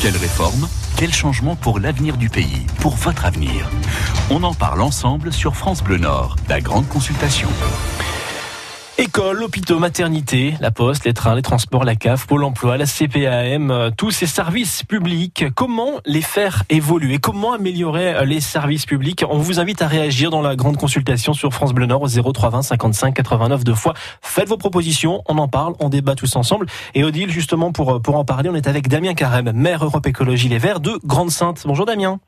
Quelle réforme Quel changement pour l'avenir du pays Pour votre avenir? On en parle ensemble sur France Bleu Nord, la grande consultation. Écoles, hôpitaux, maternités, la poste, les trains, les transports, la CAF, Pôle emploi, la CPAM, euh, tous ces services publics, comment les faire évoluer? Comment améliorer euh, les services publics? On vous invite à réagir dans la grande consultation sur France Bleu Nord au 0320 55 89 deux fois. Faites vos propositions, on en parle, on débat tous ensemble. Et Odile, justement, pour, euh, pour en parler, on est avec Damien Carême, maire Europe Écologie Les Verts de Grande-Sainte. Bonjour Damien.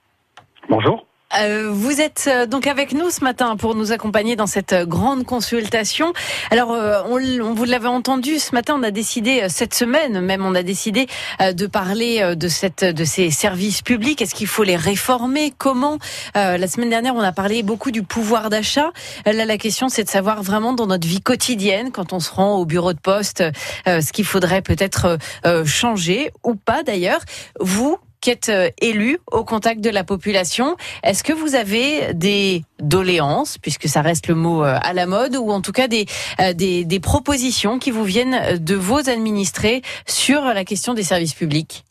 Bonjour. Euh, vous êtes euh, donc avec nous ce matin pour nous accompagner dans cette euh, grande consultation. Alors, on, on vous l'avait entendu ce matin, on a décidé cette semaine même, on a décidé de parler de cette de ces services publics. Est-ce qu'il faut les réformer? Comment? La semaine dernière, on a parlé beaucoup du pouvoir d'achat. Là, la question, c'est de savoir vraiment dans notre vie quotidienne, quand on se rend au bureau de poste, ce qu'il faudrait peut-être changer ou pas. D'ailleurs, vous qui êtes euh, élu au contact de la population. Est-ce que vous avez des doléances, puisque ça reste le mot euh, à la mode, ou en tout cas des, euh, des, des propositions qui vous viennent de vos administrés sur la question des services publics?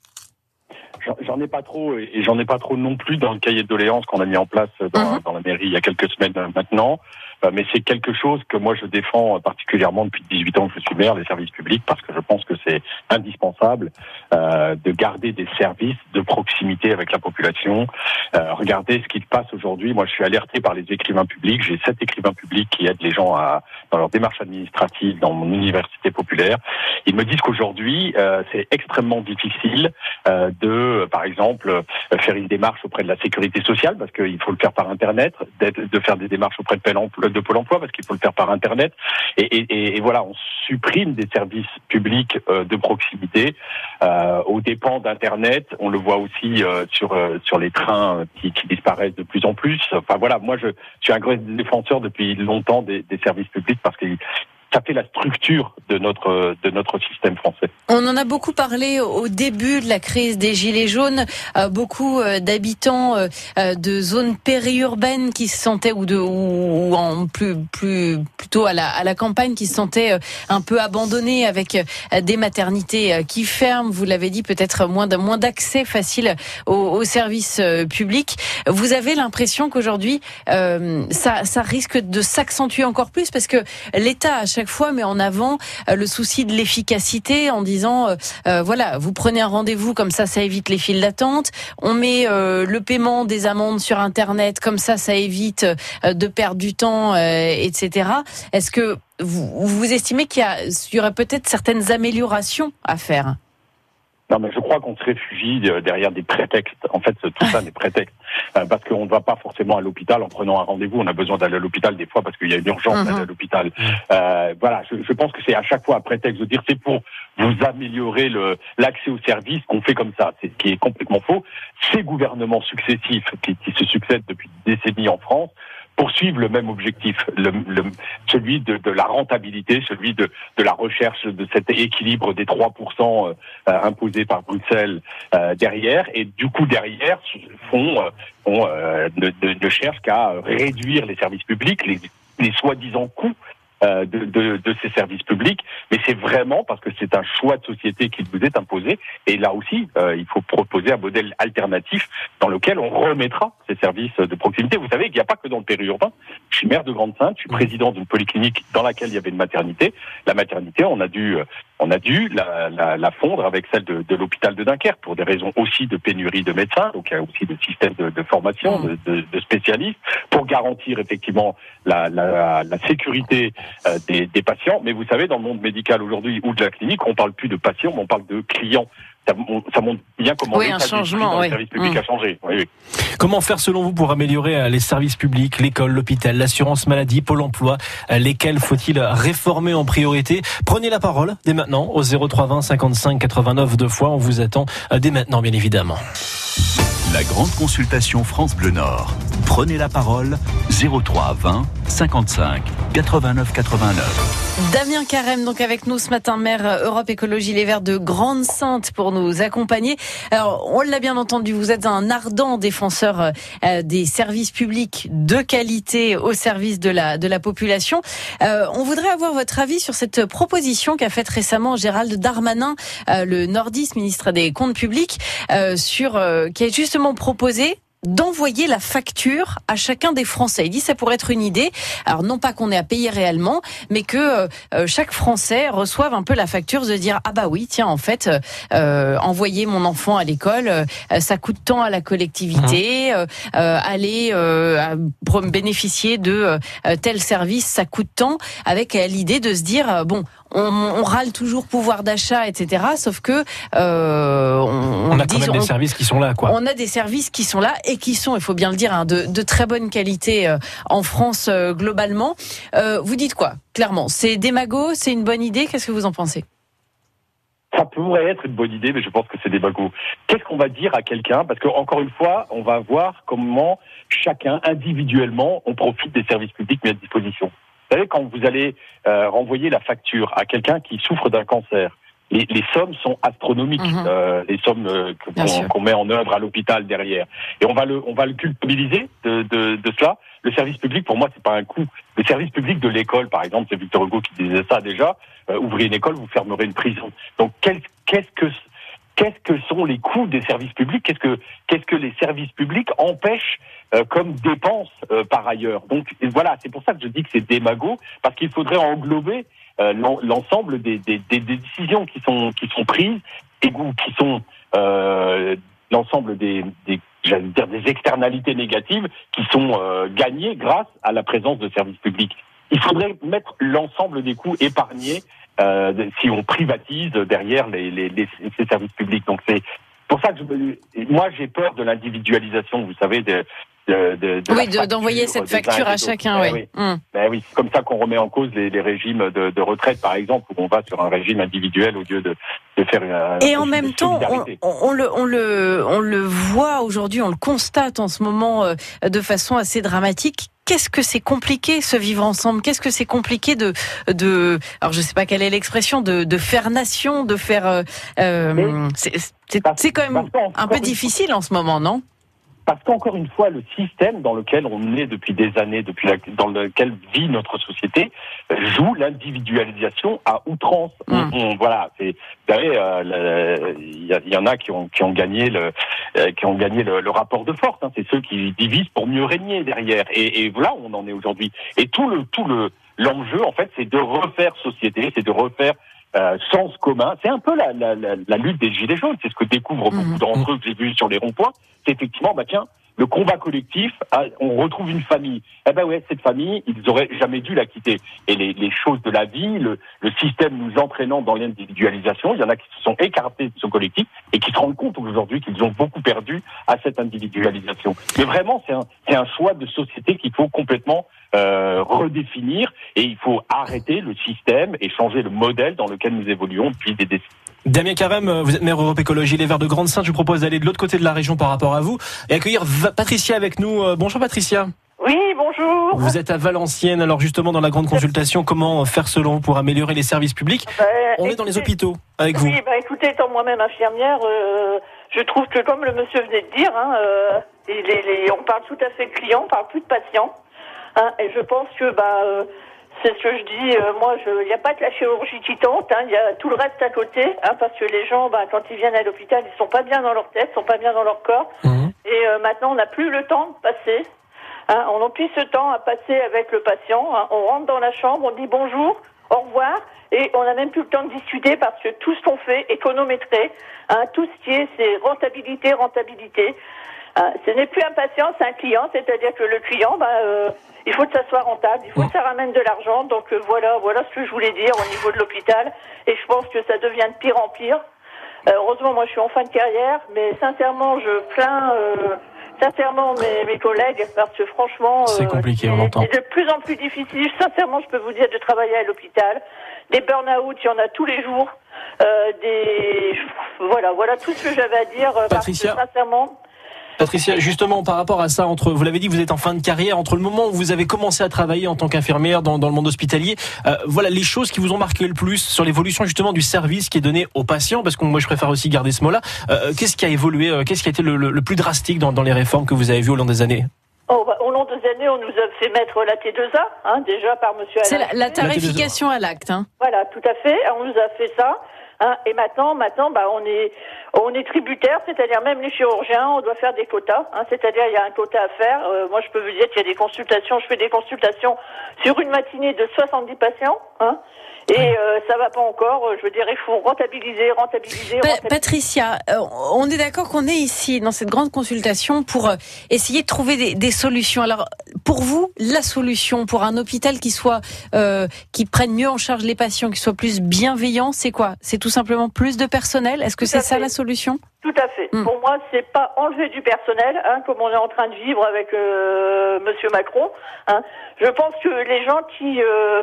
J'en ai pas trop et j'en ai pas trop non plus dans le cahier de doléances qu'on a mis en place dans, mhm. dans, la mairie il y a quelques semaines maintenant. Euh, mais c'est quelque chose que moi je défends particulièrement depuis 18 ans que je suis maire, les services publics, parce que je pense que c'est indispensable euh, de garder des services de proximité avec la population. Euh, regardez ce qui se passe aujourd'hui. Moi, je suis alerté par les écrivains publics. J'ai sept écrivains publics qui aident les gens à, dans leur démarche administrative dans mon université populaire. Ils me disent qu'aujourd'hui, euh, c'est extrêmement difficile euh, de, par exemple, faire une démarche auprès de la sécurité sociale, parce qu'il faut le faire par Internet, de faire des démarches auprès de de Pôle emploi parce qu'il faut le faire par Internet. Et, voilà, on supprime des services publics euh, de proximité euh, aux dépens d'Internet. On le voit aussi euh, sur sur les trains qui, disparaissent de plus en plus. Enfin voilà, moi je, suis un grand défenseur depuis longtemps des, services publics parce qu'ils ça la structure de notre de notre système français. On en a beaucoup parlé au début de la crise des gilets jaunes. Euh, beaucoup euh, d'habitants euh, de zones périurbaines qui se sentaient ou de ou, en plus plus plutôt à la à la campagne qui se sentaient un peu abandonnés avec des maternités qui ferment. Vous l'avez dit, peut-être moins moins d'accès facile aux, services publics. Vous avez l'impression qu'aujourd'hui ça ça risque de s'accentuer encore plus parce que l'État à chaque fois met en avant euh, le souci de l'efficacité en disant euh, euh, voilà, vous prenez un rendez-vous comme ça, ça évite les files d'attente. On met le paiement des amendes sur Internet comme ça, ça évite de perdre du temps, etc. Est-ce que vous, vous estimez qu'il y, y aurait peut-être certaines améliorations à faire? Non, mais je crois qu'on se réfugie derrière des prétextes. En fait, tout ça, des prétextes. Euh, parce qu'on ne va pas forcément à l'hôpital en prenant un rendez-vous. On a besoin d'aller à l'hôpital des fois parce qu'il y a une urgence d'aller à mhm. l'hôpital. Euh, voilà, je, je, pense que c'est à chaque fois un prétexte de dire c'est pour vous améliorer l'accès aux services qu'on fait comme ça. C'est ce qui est complètement faux. Ces gouvernements successifs qui, qui se succèdent depuis des décennies en France poursuivent le même objectif, celui de, la rentabilité, celui de, la recherche de cet équilibre des 3% euh, imposés par Bruxelles euh, derrière, et du coup derrière font, euh, ne, cherchent qu'à réduire les services publics, les, soi-disant coûts de, de, de, ces services publics, mais c'est vraiment parce que c'est un choix de société qui vous est imposé. Et là aussi, euh, il faut proposer un modèle alternatif dans lequel on remettra ces services de proximité. Vous savez qu'il n'y a pas que dans le périurbain. Je suis maire de Grande-Sainte, je suis président d'une polyclinique dans laquelle il y avait une maternité. La maternité, on a dû euh, on a dû la, la, la fondre avec celle de, de l'hôpital de Dunkerque pour des raisons aussi de pénurie de médecins, donc il y a aussi de système de, de formation mmh. de, de, spécialistes pour garantir effectivement la, la, la sécurité euh, des, des, patients. Mais vous savez, dans le monde médical aujourd'hui ou de la clinique, on parle plus de patients, mais on parle de clients ça, montre bien comment oui, un changement, oui. service public a changé. Oui, comment faire selon vous pour améliorer euh, les services publics, l'école, l'hôpital, l'assurance maladie, Pôle emploi euh, Lesquels faut-il réformer en priorité? Prenez la parole dès maintenant au 0320 55 89 deux fois. On vous attend euh, dès maintenant, bien évidemment. La grande consultation France Bleu Nord. Prenez la parole 03 20 55 89 89. Damien Carême, donc avec nous ce matin, maire euh, Europe Écologie Les Verts de Grande-Sainte pour nous accompagner. Alors, on l'a bien entendu, vous êtes un ardent défenseur euh, euh, des services publics de qualité au service de la, population. on voudrait avoir votre avis sur cette proposition qu'a faite récemment Gérald Darmanin, le nordiste ministre des Comptes publics, sur, qui a justement proposé d'envoyer la facture à chacun des Français. Il dit ça pourrait être une idée. Alors non pas qu'on ait à payer réellement, mais que euh, euh, chaque Français reçoive un peu la facture de dire ah bah oui tiens en fait euh, envoyer mon enfant à l'école euh, ça coûte tant à la collectivité, mmh. aller bénéficier de tel service ça coûte tant avec l'idée de se dire bon on, râle toujours pouvoir d'achat, etc. Sauf que euh, on, a quand même des services qui sont là, quoi. On a des services qui sont là et qui sont, il faut bien le dire, hein, de, très bonne qualité euh, en France euh, globalement. vous dites quoi Clairement, c'est démago, c'est une bonne idée? Qu'est-ce que vous en pensez? Ça pourrait être une bonne idée, mais je pense que c'est des Qu'est-ce qu'on va dire à quelqu'un? Parce que encore une fois, on va voir comment chacun individuellement on profite des services publics mis à disposition. Vous savez, quand vous allez euh, renvoyer la facture à quelqu'un qui souffre d'un cancer, les, les, sommes sont astronomiques, mhm. euh, les sommes euh, qu'on met en œuvre à l'hôpital derrière. Et on va le, on va le culpabiliser de, de, de cela. Le service public, pour moi, c'est pas un coût. Le service public de l'école, par exemple, c'est Victor Hugo qui disait ça déjà. Euh, ouvrez une école, vous fermerez une prison. Donc, qu'est-ce que qu'est-ce que sont les coûts des services publics? Qu'est-ce que qu'est-ce que les services publics empêchent euh, comme dépenses euh, par ailleurs Donc voilà, c'est pour ça que je dis que c'est démago parce qu'il faudrait englober euh, l'ensemble des, des, des, décisions qui sont qui sont prises et qui sont l'ensemble des, des j'allais dire des externalités négatives qui sont gagnées grâce à la présence de services publics. Il faudrait mettre l'ensemble des coûts épargnés euh, si on privatise derrière les, les, les, ces services publics. Donc c'est pour ça que je, moi j'ai peur de l'individualisation, vous savez, de, de, de, oui, d'envoyer cette facture à chacun, ben oui. Hum. Ben oui, c'est comme ça qu'on remet en cause les, les régimes de, de, retraite, par exemple, où on va sur un régime individuel au lieu de, faire un Et en même temps, on, on, le, on, le, on le voit aujourd'hui, on le constate en ce moment euh, de façon assez dramatique qu'est-ce que c'est compliqué ce vivre ensemble? Qu'est-ce que c'est compliqué de, de, alors je sais pas quelle est l'expression, de, de faire nation, de faire. Euh, euh c'est quand même un peu difficile en ce moment, non? Parce qu'encore une fois, le système dans lequel on est depuis des années, depuis dans lequel vit notre société, joue l'individualisation à outrance. Mmh. voilà, c'est, vous savez, euh, il y, en a qui ont qui ont gagné le euh, qui ont gagné le, rapport de force. Hein. c'est ceux qui divisent pour mieux régner derrière. Et, et voilà où on en est aujourd'hui. Et tout le tout le l'enjeu, en fait, c'est de refaire société, c'est de refaire euh, sens commun. C'est un peu la, la, la, la, lutte des gilets jaunes. C'est ce que découvrent beaucoup mmh. d'entre eux que j'ai vu sur les ronds-points. C'est effectivement, bah tiens, le combat collectif, ah, on retrouve une famille. Eh ben ouais, cette famille, ils auraient jamais dû la quitter. Et les, choses de la vie, le, le système nous entraînant dans l'individualisation, il y en a qui se sont écartés de ce collectif et qui se rendent compte aujourd'hui qu'ils ont beaucoup perdu à cette individualisation. Mais vraiment, c'est un, un choix de société qu'il faut complètement euh, redéfinir et il faut arrêter le système et changer le modèle dans lequel nous évoluons depuis des décennies. Damien Carême, vous êtes maire Europe Écologie Les Verts de Grande-Sainte. Je vous propose d'aller de l'autre côté de la région par rapport à vous et accueillir Patricia avec nous. Euh, bonjour Patricia. Oui, bonjour. Vous êtes à Valenciennes. Alors justement, dans la grande consultation, comment faire selon vous pour améliorer les services publics ben, On est dans les hôpitaux avec vous. Oui, bah, écoutez, étant moi-même infirmière, euh, je trouve que comme le monsieur venait de dire, hein, euh, on parle tout à fait de clients, on parle plus de patients. Hein, et je pense que bah, c'est ce que je dis. Euh, moi, il n'y a pas que la chirurgie qui tente. Hein, il y a tout le reste à côté, hein, parce que les gens, bah, quand ils viennent à l'hôpital, ils sont pas bien dans leur tête, ils sont pas bien dans leur corps. Mhm. Et euh, maintenant, on n'a plus le temps de passer. Hein, on n'a plus ce temps à passer avec le patient. Hein. on rentre dans la chambre, on dit bonjour, au revoir, et on n'a même plus le temps de discuter parce que tout ce qu'on fait est chronométré. Hein, tout ce qui est, c'est rentabilité, rentabilité. Hein, ce n'est plus un patient, c'est un client, c'est-à-dire que le client, bah, euh, il faut que ça soit rentable, il faut que ça ramène de l'argent. Donc euh, voilà, voilà ce que je voulais dire au niveau de l'hôpital. Et je pense que ça devient de pire en pire. Euh, heureusement, moi, je suis en fin de carrière, mais sincèrement, je plains sincèrement mes, mes, collègues parce que franchement, c'est compliqué, on entend. C'est de plus en plus difficile. Sincèrement, je peux vous dire de travailler à l'hôpital. Des burn-out, il y en a tous les jours. des voilà, voilà tout ce que j'avais à dire. Patricia. sincèrement. Patricia, justement, par rapport à ça, entre, vous l'avez dit, vous êtes en fin de carrière, entre le moment où vous avez commencé à travailler en tant qu'infirmière dans, dans, le monde hospitalier, euh, voilà les choses qui vous ont marqué le plus sur l'évolution justement du service qui est donné aux patients, parce que moi je préfère aussi garder ce mot-là. Euh, qu'est-ce qui a évolué, euh, qu'est-ce qui a été le, le, le plus drastique dans, dans, les réformes que vous avez vues au long des années? Oh, bah, Au long des années, on nous a fait mettre la T2A, hein, déjà par Monsieur. C'est la, la, tarification à l'acte. Hein. Voilà, tout à fait. On nous a fait ça. Hein, et maintenant, maintenant, bah, on est, on est tributaire, c'est-à-dire même les chirurgiens, on doit faire des quotas. Hein, c'est-à-dire, il y a un quota à faire. Euh, moi, je peux vous dire qu'il y a des consultations. Je fais des consultations sur une matinée de 70 patients. Hein, et euh, ça va pas encore. Je veux dire, il faut rentabiliser, rentabiliser. rentabiliser. Patricia, euh, on est d'accord qu'on est ici dans cette grande consultation pour euh, essayer de trouver des, des, solutions. Alors, pour vous, la solution pour un hôpital qui soit, euh, qui prenne mieux en charge les patients, qui soit plus bienveillant, c'est quoi? C'est tout simplement plus de personnel? Est-ce que c'est ça la solution tout à fait. Mmh. Pour moi, c'est pas enlever du personnel, hein, comme on est en train de vivre avec euh, Monsieur Macron. Hein. Je pense que les gens qui euh,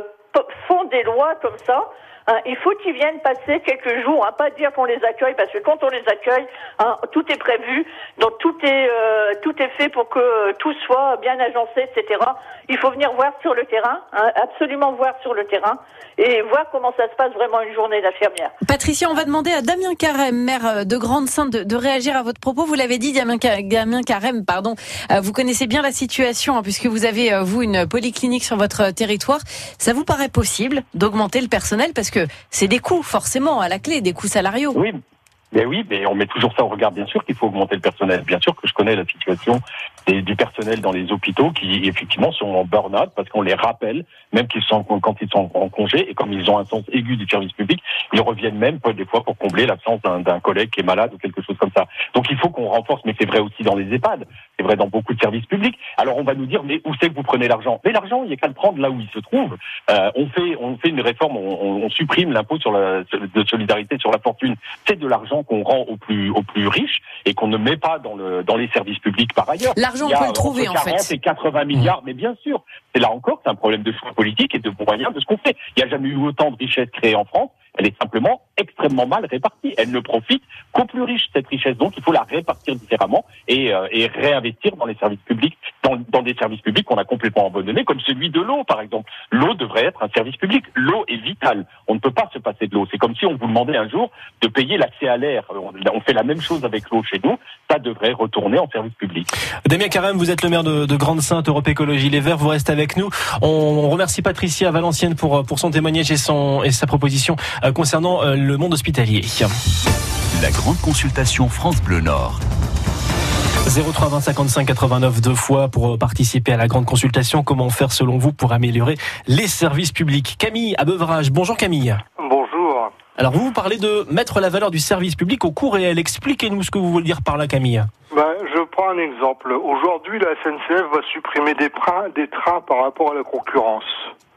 font des lois comme ça, Hein, il faut qu'ils viennent passer quelques jours, hein, pas dire qu'on les accueille, parce que quand on les accueille, hein, tout est prévu, donc tout est euh, tout est fait pour que tout soit bien agencé, etc. Il faut venir voir sur le terrain, absolument voir sur le terrain, et voir comment ça se passe vraiment une journée d'infirmière. Patricia, on va demander à Damien Carême, maire de Grande-Sainte, de, de, réagir à votre propos. Vous l'avez dit, Damien, Damien Carême, pardon, euh, vous connaissez bien la situation, puisque vous avez, euh, vous, une polyclinique sur votre territoire. Ça vous paraît possible d'augmenter le personnel Parce que c'est des coûts, forcément, à la clé, des coûts salariaux. Oui, mais oui, mais on met toujours ça au regard. Bien sûr qu'il faut augmenter le personnel. Bien sûr que je connais la situation des, du personnel dans les hôpitaux qui effectivement sont en burn-out parce qu'on les rappelle, même quand ils sont en congé et comme ils ont un sens aigu du service public, ils reviennent même des fois pour combler l'absence d'un collègue qui est malade ou quelque chose comme ça. Donc il faut qu'on renforce, mais c'est vrai aussi dans les EHPAD, c'est vrai dans beaucoup de services publics. Alors on va nous dire mais où c'est que vous prenez l'argent? Mais l'argent, il n'y a qu'à le prendre là où il se trouve. Euh, on fait on fait une réforme, on, on supprime l'impôt sur la de solidarité sur la fortune. C'est de l'argent qu'on rend aux plus aux plus riches et qu'on ne met pas dans le dans les services publics par ailleurs. L'argent on peut le trouver en fait. 40 et 80 milliards, mais bien sûr. C'est là encore, c'est un problème de choix politique et de moyens de ce qu'on fait. Il n'y a jamais eu autant de richesses créées en France. Elle est simplement extrêmement mal répartie. Elle ne profite qu'aux plus riches cette richesse. Donc il faut la répartir différemment et, euh, et réinvestir dans les services publics, dans, dans des services publics qu'on a complètement abandonnés, comme celui de l'eau par exemple. L'eau devrait être un service public. L'eau est vitale. On ne peut pas se passer de l'eau. C'est comme si on vous demandait un jour de payer l'accès à l'air. On fait la même chose avec l'eau chez nous. Ça devrait retourner en service public. Damien Carême, vous êtes le maire de, de Grande-Sainte, Europe Écologie Les Verts. Vous restez avec nous. On remercie Patricia Valencienne pour, pour son témoignage et, son, et sa proposition concernant le monde hospitalier. La grande consultation France Bleu Nord. 03 20 55 89 deux fois pour participer à la grande consultation. Comment faire selon vous pour améliorer les services publics? Camille à Beuvrage. Bonjour Camille. Bonjour. Alors vous vous parlez de mettre la valeur du service public au coût réel. Expliquez-nous ce que vous voulez dire par là Camille. Ben, je prends un exemple. Aujourd'hui la SNCF va supprimer des trains, des trains par rapport à la concurrence.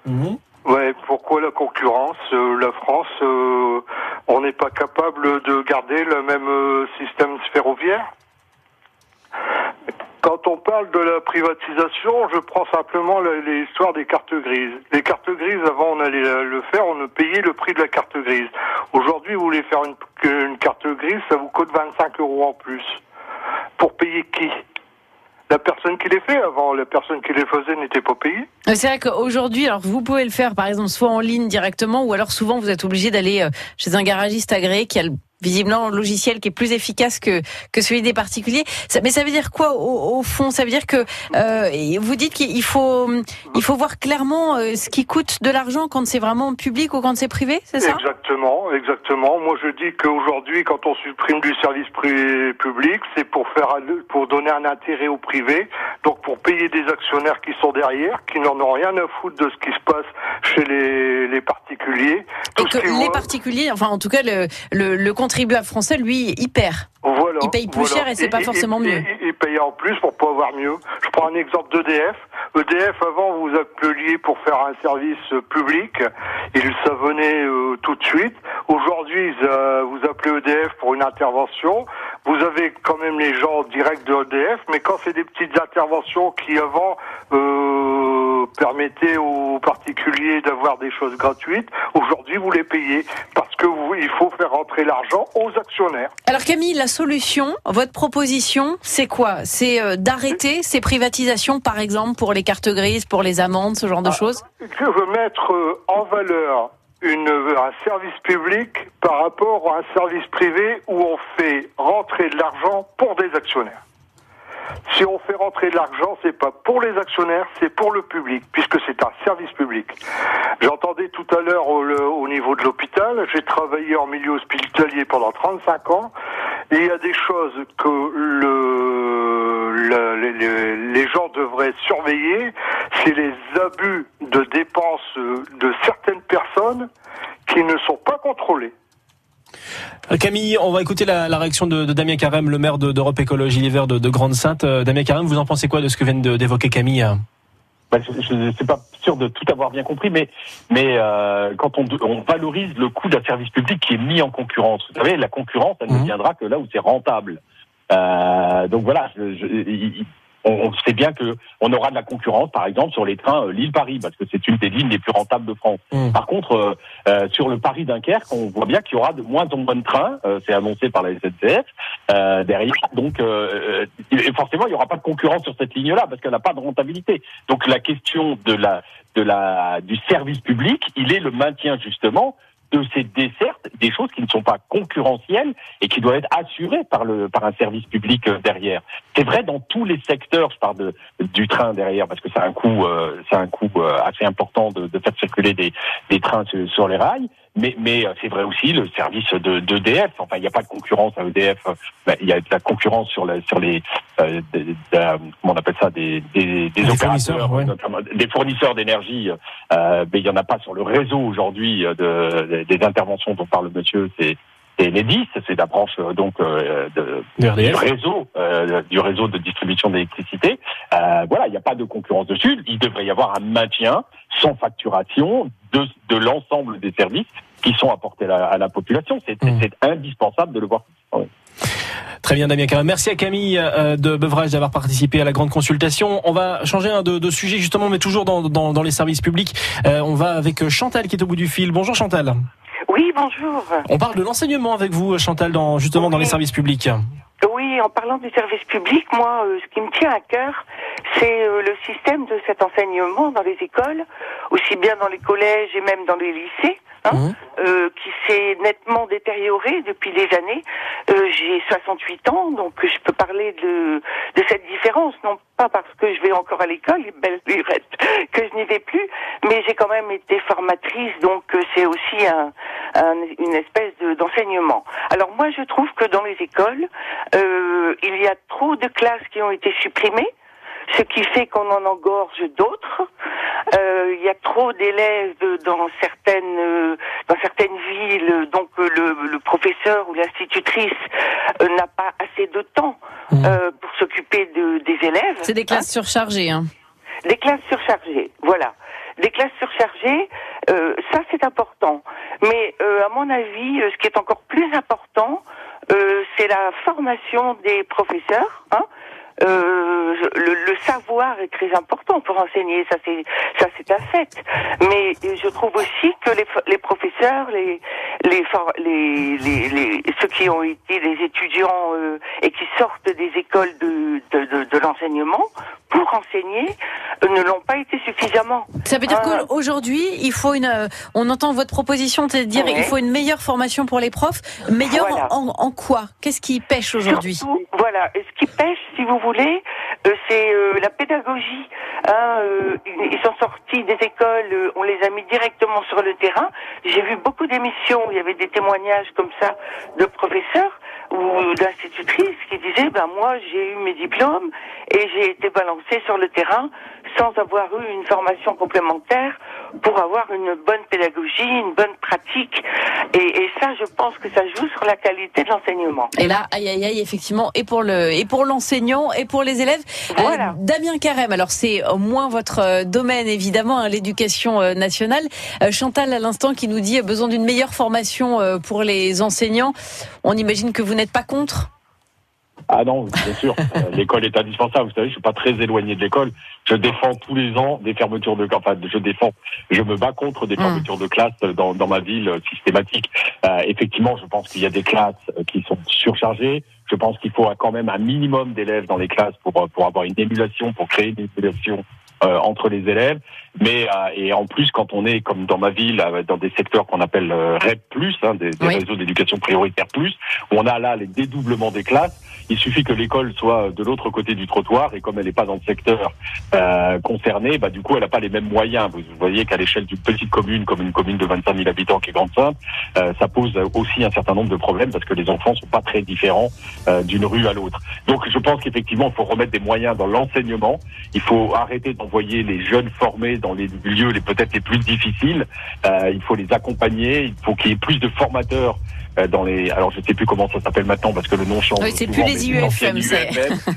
Mmh. Ouais, pourquoi la concurrence? Euh, La France, euh, on n'est pas capable de garder le même euh, système ferroviaire? Quand on parle de la privatisation, je prends simplement l'histoire des cartes grises. Les cartes grises, avant on allait le faire, on payait le prix de la carte grise. Aujourd'hui, vous voulez faire une, carte grise, ça vous coûte 25 euros en plus. Pour payer qui? La personne qui les fait avant, la personne qui les faisait n'était pas payée. C'est vrai qu'aujourd'hui, alors vous pouvez le faire par exemple soit en ligne directement ou alors souvent vous êtes obligé d'aller chez un garagiste agréé qui a le visiblement un logiciel qui est plus efficace que que celui des particuliers. Ça, mais ça veut dire quoi au, au fond? Ça veut dire que euh, vous dites qu'il faut il faut voir clairement euh, ce qui coûte de l'argent quand c'est vraiment public ou quand c'est privé, c'est ça? Exactement, exactement. Moi, je dis qu'aujourd'hui, quand on supprime du service public, c'est pour faire pour donner un intérêt au privé, donc pour payer des actionnaires qui sont derrière, qui n'en ont rien à foutre de ce qui se passe chez les, les particuliers. Et que les particuliers, enfin en tout cas le, le, le contribuable français, lui, il perd. Voilà, il paye plus voilà. cher et c'est pas forcément mieux. Il, paye en plus pour pas avoir mieux. Je prends un exemple d'EDF. EDF, avant, vous appeliez pour faire un service public. Il ça venait euh, tout de suite. Aujourd'hui, euh, vous appelez EDF pour une intervention. Vous avez quand même les gens directs de EDF, mais quand c'est des petites interventions qui avant euh, permettaient aux particuliers d'avoir des choses gratuites, aujourd'hui vous les payez il faut faire rentrer l'argent aux actionnaires. Alors Camille, la solution, votre proposition, c'est quoi? C'est euh, d'arrêter ces privatisations, par exemple, pour les cartes grises, pour les amendes, ce genre de ah, choses? Je veux mettre euh, en valeur une, un service public par rapport à un service privé où on fait rentrer de l'argent pour des actionnaires. Si on fait rentrer de l'argent, c'est pas pour les actionnaires, c'est pour le public, puisque c'est un service public. J'entendais tout à l'heure au, niveau de l'hôpital, j'ai travaillé en milieu hospitalier pendant 35 ans, et il y a des choses que le, le les, les gens devraient surveiller, c'est les abus de dépenses de certaines personnes qui ne sont pas contrôlées. Euh, Camille, on va écouter la, réaction de, Damien Carême, le maire d'Europe Écologie Les Verts de, Grande-Sainte. Euh, Damien Carême, vous en pensez quoi de ce que vient d'évoquer Camille bah, je ne suis pas sûr de tout avoir bien compris, mais, mais euh, quand on, on, valorise le coût d'un service public qui est mis en concurrence, vous savez, la concurrence, elle ne mhm. viendra que là où c'est rentable. donc voilà, je, on, sait bien que on aura de la concurrence, par exemple, sur les trains euh, Lille-Paris, parce que c'est une des lignes les plus rentables de France. Mmh. Par contre, euh, euh, sur le Paris-Dunkerque, on voit bien qu'il y aura de moins en moins de trains, c'est annoncé par la SNCF derrière. Donc, forcément, il n'y aura pas de concurrence sur cette ligne-là, parce qu'elle n'a pas de rentabilité. Donc, la question de la, de la, du service public, il est le maintien justement de ces dessertes, des choses qui ne sont pas concurrentielles et qui doivent être assurées par le par un service public euh, derrière. C'est vrai dans tous les secteurs. Je parle de, du train derrière parce que c'est un coût euh, c'est un coût euh, assez important de, de, faire circuler des, des trains sur, les rails. Mais, mais c'est vrai aussi le service de d'EDF. Enfin, il n'y a pas de concurrence à EDF. Ben, il y a de la concurrence sur, la, sur les euh, comment on appelle ça des des, des, opérateurs, fournisseurs, des fournisseurs d'énergie. Euh, mais il y en a pas sur le réseau aujourd'hui de des interventions dont parle monsieur, c'est l'EDIS, c'est la branche euh, donc euh, de, du réseau euh, du réseau de distribution d'électricité. voilà, il n'y a pas de concurrence dessus. Il devrait y avoir un maintien sans facturation de, de l'ensemble des services qui sont apportés à la, population. C'est mmh. indispensable de le voir. Très bien, Damien Carré. Merci à Camille de Bevrage d'avoir participé à la grande consultation. On va changer un de, de sujet justement, mais toujours dans, dans, dans les services publics. on va avec Chantal qui est au bout du fil. Bonjour Chantal. Oui, bonjour. On parle de l'enseignement avec vous, Chantal, dans, justement dans les services publics. Oui, en parlant du service public, moi, euh, ce qui me tient à cœur, c'est euh, le système de cet enseignement dans les écoles, aussi bien dans les collèges et même dans les lycées. Hein, mmh. euh, qui s'est nettement détérioré depuis des années. Euh, J'ai 68 ans, donc je peux parler de, de cette différence, non pas parce que je vais encore à l'école, belle lurette, que je n'y vais plus, mais j'ai quand même été formatrice, donc euh, c'est aussi un, un, une espèce d'enseignement. Alors moi, je trouve que dans les écoles, euh, il y a trop de classes qui ont été supprimées ce qui fait qu'on en engorge d'autres. Euh, il y a trop d'élèves dans certaines euh, dans certaines villes, donc euh, le, le professeur ou l'institutrice n'a pas assez de temps mmh. pour s'occuper de, des élèves. C'est des classes hein. surchargées. Hein. Des classes surchargées, voilà. Des classes surchargées, ça c'est important. Mais à mon avis, ce qui est encore plus important, c'est la formation des professeurs. Hein, euh, le, le, savoir est très important pour enseigner, ça c'est ça c'est un fait. Mais je trouve aussi que les, les professeurs, les les, les les, ceux qui ont été des étudiants euh, et qui sortent des écoles de, de, de l'enseignement pour enseigner euh, ne l'ont pas été suffisamment. Ça veut dire ah. qu'aujourd'hui il faut une, euh, on entend votre proposition, c'est de dire il faut une meilleure formation pour les profs. Meilleure en, en, quoi? Qu'est-ce qui pêche aujourd'hui? Voilà, ce qui pêche, si vous voulez euh, c'est euh, la pédagogie. Hein, euh, ils sont sortis des écoles, on les a mis directement sur le terrain. J'ai vu beaucoup d'émissions où il y avait des témoignages comme ça de professeurs ou d'institutrices qui disaient ben moi j'ai eu mes diplômes et j'ai été balancé sur le terrain sans avoir eu une formation complémentaire pour avoir une bonne pédagogie, une bonne pratique. Et, et, ça, je pense que ça joue sur la qualité de l'enseignement. Et là, aïe aïe aïe, effectivement, et pour le et pour l'enseignant et pour les élèves. Euh, voilà. Damien Carême, alors c'est au moins votre euh, domaine évidemment, hein, l'éducation euh, nationale. Chantal à l'instant qui nous dit besoin d'une meilleure formation pour les enseignants. On imagine que vous n'êtes pas contre? Ah non, bien sûr. Euh, l'école est indispensable. Vous savez, je suis pas très éloigné de l'école. Je défends tous les ans des fermetures de enfin, je défends, je me bats contre des Mm. fermetures de classes dans, dans ma ville euh, systématiques. Euh, effectivement, je pense qu'il y a des classes qui sont surchargées. Je pense qu'il faut quand même un minimum d'élèves dans les classes pour pour avoir une émulation, pour créer une émulation euh, entre les élèves. Mais euh, et en plus, quand on est comme dans ma ville, euh, dans des secteurs qu'on appelle euh, REP+, hein, des, des Oui. réseaux d'éducation prioritaire plus, où on a là les dédoublements des classes. Il suffit que l'école soit de l'autre côté du trottoir et comme elle n'est pas dans le secteur euh, concerné, bah du coup elle n'a pas les mêmes moyens. Vous voyez qu'à l'échelle d'une petite commune, comme une commune de 25 000 habitants qui est grande sainte, euh, ça pose aussi un certain nombre de problèmes parce que les enfants sont pas très différents euh, d'une rue à l'autre. Donc je pense qu'effectivement il faut remettre des moyens dans l'enseignement. Il faut arrêter d'envoyer les jeunes formés dans les lieux les peut-être les plus difficiles. Euh, il faut les accompagner. Il faut qu'il y ait plus de formateurs dans les. Alors je sais plus comment ça s'appelle maintenant parce que le nom change. Oui, c'est plus les UFM, c'est-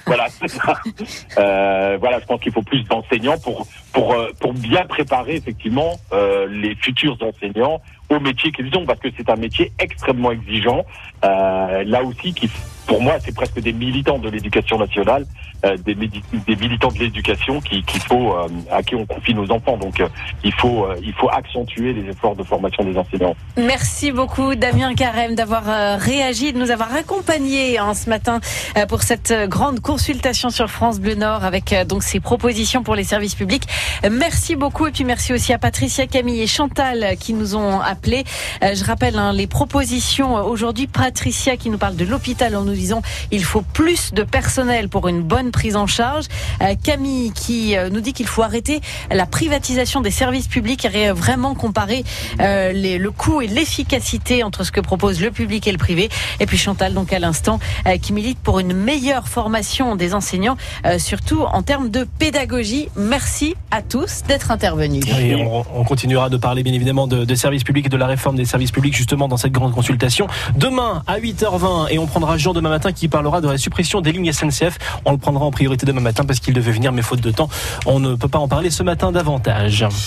voilà, c'est ça. Euh, voilà, je pense qu'il faut plus d'enseignants pour pour euh, pour bien préparer effectivement euh, les futurs enseignants au métier qu'ils ont parce que c'est un métier extrêmement exigeant. Euh, là aussi, qui pour moi, c'est presque des militants de l'éducation nationale, euh, des, militants de l'éducation qui qu'il faut euh, à qui on confie nos enfants. Donc euh, il faut euh, il faut accentuer les efforts de formation des enseignants. Merci beaucoup Damien Carême d'avoir euh, réagi, de nous avoir accompagnés hein, ce matin euh, pour cette grande consultation sur France Bleu Nord avec donc ces propositions pour les services publics. Merci beaucoup et puis merci aussi à Patricia, Camille et Chantal qui nous ont appelés. Je rappelle hein, les propositions aujourd'hui. Patricia qui nous parle de l'hôpital en nous disant il faut plus de personnel pour une bonne prise en charge. Euh, Camille qui euh, nous dit qu'il faut arrêter la privatisation des services publics et vraiment comparer euh, le coût et l'efficacité entre ce que propose le public et le privé. Et puis Chantal, donc à l'instant, qui milite pour une meilleure formation des enseignants, surtout en termes de pédagogie. Merci à tous d'être intervenus. On, on continuera de parler bien évidemment de, de services publics et de la réforme des services publics justement dans cette grande consultation. Demain à 8h20 et on prendra Jean demain matin qui parlera de la suppression des lignes SNCF. On le prendra en priorité demain matin parce qu'il devait venir mais faute de temps, on ne peut pas en parler ce matin davantage.